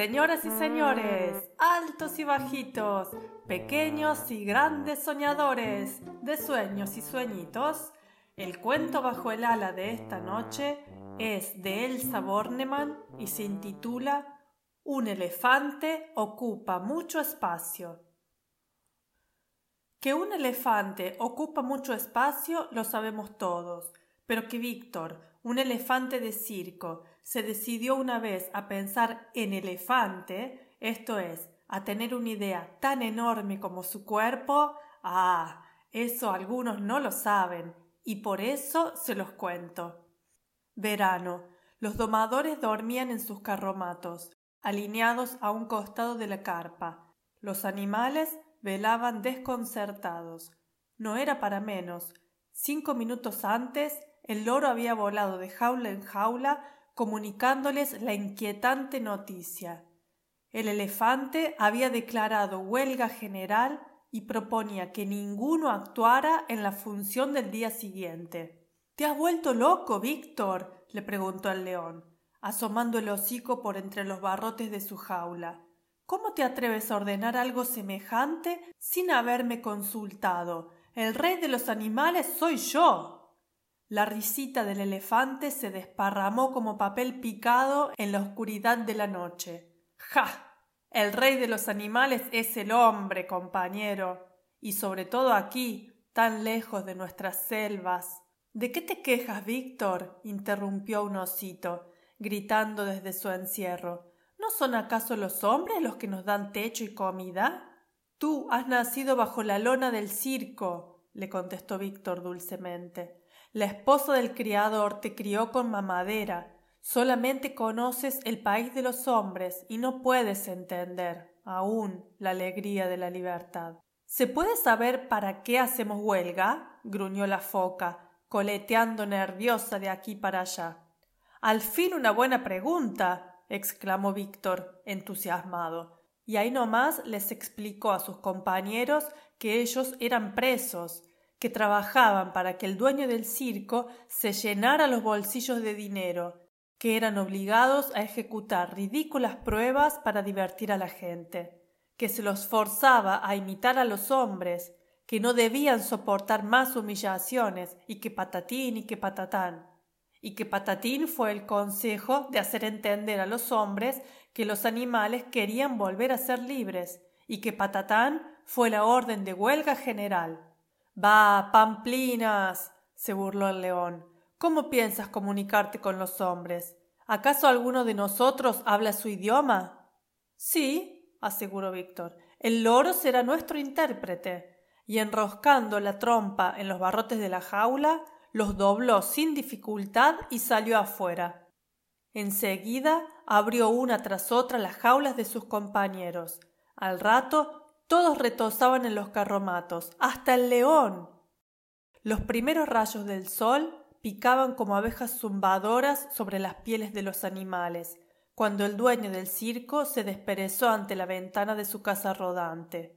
Señoras y señores, altos y bajitos, pequeños y grandes soñadores de sueños y sueñitos, el cuento bajo el ala de esta noche es de Elsa Bornemann y se intitula Un elefante ocupa mucho espacio. Que un elefante ocupa mucho espacio lo sabemos todos, pero que Víctor, un elefante de circo, se decidió una vez a pensar en elefante, esto es, a tener una idea tan enorme como su cuerpo, ah, eso algunos no lo saben, y por eso se los cuento. Verano. Los domadores dormían en sus carromatos, alineados a un costado de la carpa. Los animales velaban desconcertados. No era para menos. Cinco minutos antes, el loro había volado de jaula en jaula comunicándoles la inquietante noticia. El elefante había declarado huelga general y proponía que ninguno actuara en la función del día siguiente. ¿Te has vuelto loco, Víctor? le preguntó el león, asomando el hocico por entre los barrotes de su jaula. ¿Cómo te atreves a ordenar algo semejante sin haberme consultado? El rey de los animales soy yo. La risita del elefante se desparramó como papel picado en la oscuridad de la noche. ¡Ja! El rey de los animales es el hombre, compañero. Y sobre todo aquí, tan lejos de nuestras selvas. ¿De qué te quejas, Víctor? interrumpió un osito, gritando desde su encierro. ¿No son acaso los hombres los que nos dan techo y comida? Tú has nacido bajo la lona del circo, le contestó Víctor dulcemente. La esposa del criador te crió con mamadera. Solamente conoces el país de los hombres y no puedes entender aún la alegría de la libertad. ¿Se puede saber para qué hacemos huelga? gruñó la foca, coleteando nerviosa de aquí para allá. Al fin una buena pregunta. exclamó Víctor, entusiasmado. Y ahí nomás les explicó a sus compañeros que ellos eran presos, que trabajaban para que el dueño del circo se llenara los bolsillos de dinero, que eran obligados a ejecutar ridículas pruebas para divertir a la gente, que se los forzaba a imitar a los hombres, que no debían soportar más humillaciones, y que patatín y que patatán, y que patatín fue el consejo de hacer entender a los hombres que los animales querían volver a ser libres, y que patatán fue la orden de huelga general. Va, pamplinas. se burló el león. ¿Cómo piensas comunicarte con los hombres? ¿Acaso alguno de nosotros habla su idioma? Sí, aseguró Víctor. El loro será nuestro intérprete. Y enroscando la trompa en los barrotes de la jaula, los dobló sin dificultad y salió afuera. Enseguida abrió una tras otra las jaulas de sus compañeros. Al rato todos retozaban en los carromatos, hasta el león. Los primeros rayos del sol picaban como abejas zumbadoras sobre las pieles de los animales, cuando el dueño del circo se desperezó ante la ventana de su casa rodante.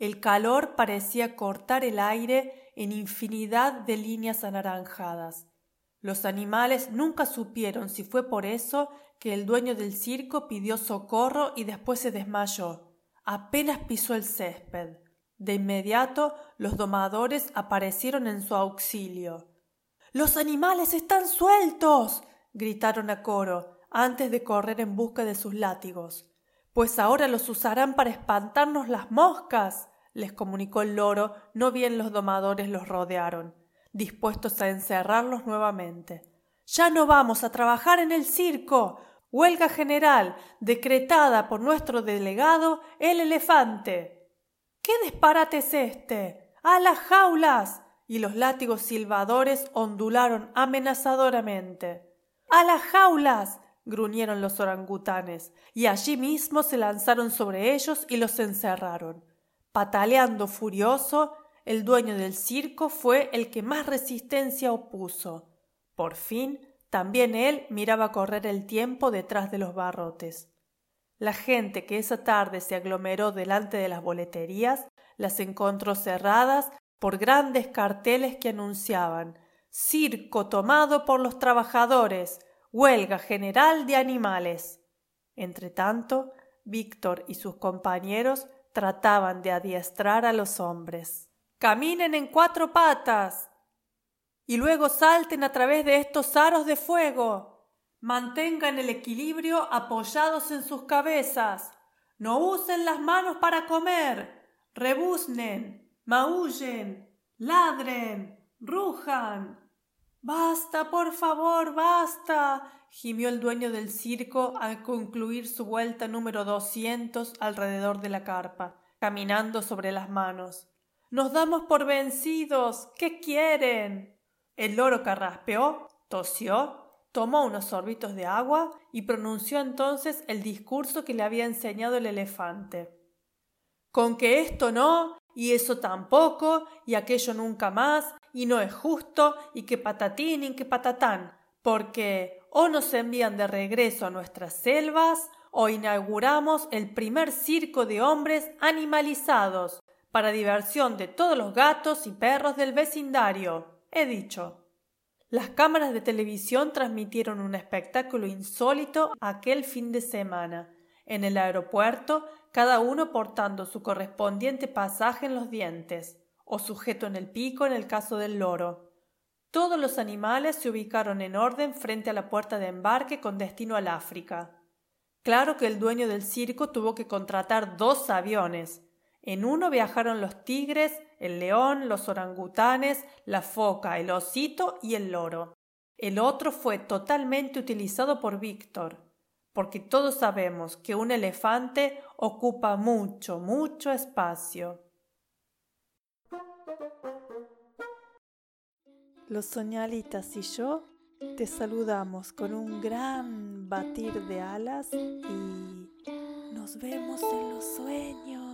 El calor parecía cortar el aire en infinidad de líneas anaranjadas. Los animales nunca supieron si fue por eso que el dueño del circo pidió socorro y después se desmayó. Apenas pisó el césped. De inmediato los domadores aparecieron en su auxilio. Los animales están sueltos. gritaron a coro, antes de correr en busca de sus látigos. Pues ahora los usarán para espantarnos las moscas, les comunicó el loro, no bien los domadores los rodearon, dispuestos a encerrarlos nuevamente. Ya no vamos a trabajar en el circo. Huelga general, decretada por nuestro delegado, el elefante. ¿Qué disparate es este? ¡A las jaulas! y los látigos silbadores ondularon amenazadoramente. ¡A las jaulas! gruñeron los orangutanes, y allí mismo se lanzaron sobre ellos y los encerraron. Pataleando furioso, el dueño del circo fue el que más resistencia opuso. Por fin, también él miraba correr el tiempo detrás de los barrotes. La gente que esa tarde se aglomeró delante de las boleterías las encontró cerradas por grandes carteles que anunciaban Circo tomado por los trabajadores, huelga general de animales. Entretanto, Víctor y sus compañeros trataban de adiestrar a los hombres. Caminen en cuatro patas y luego salten a través de estos aros de fuego. Mantengan el equilibrio apoyados en sus cabezas. No usen las manos para comer. Rebuznen maullen, ladren, rujan. Basta, por favor, basta. gimió el dueño del circo al concluir su vuelta número doscientos alrededor de la carpa, caminando sobre las manos. Nos damos por vencidos. ¿Qué quieren? El loro carraspeó, tosió, tomó unos sorbitos de agua y pronunció entonces el discurso que le había enseñado el elefante. Con que esto no, y eso tampoco, y aquello nunca más, y no es justo, y que patatín y que patatán, porque o nos envían de regreso a nuestras selvas, o inauguramos el primer circo de hombres animalizados, para diversión de todos los gatos y perros del vecindario. He dicho. Las cámaras de televisión transmitieron un espectáculo insólito aquel fin de semana. En el aeropuerto cada uno portando su correspondiente pasaje en los dientes, o sujeto en el pico en el caso del loro. Todos los animales se ubicaron en orden frente a la puerta de embarque con destino al África. Claro que el dueño del circo tuvo que contratar dos aviones. En uno viajaron los tigres, el león, los orangutanes, la foca, el osito y el loro. El otro fue totalmente utilizado por Víctor porque todos sabemos que un elefante ocupa mucho, mucho espacio. Los soñalitas y yo te saludamos con un gran batir de alas y nos vemos en los sueños.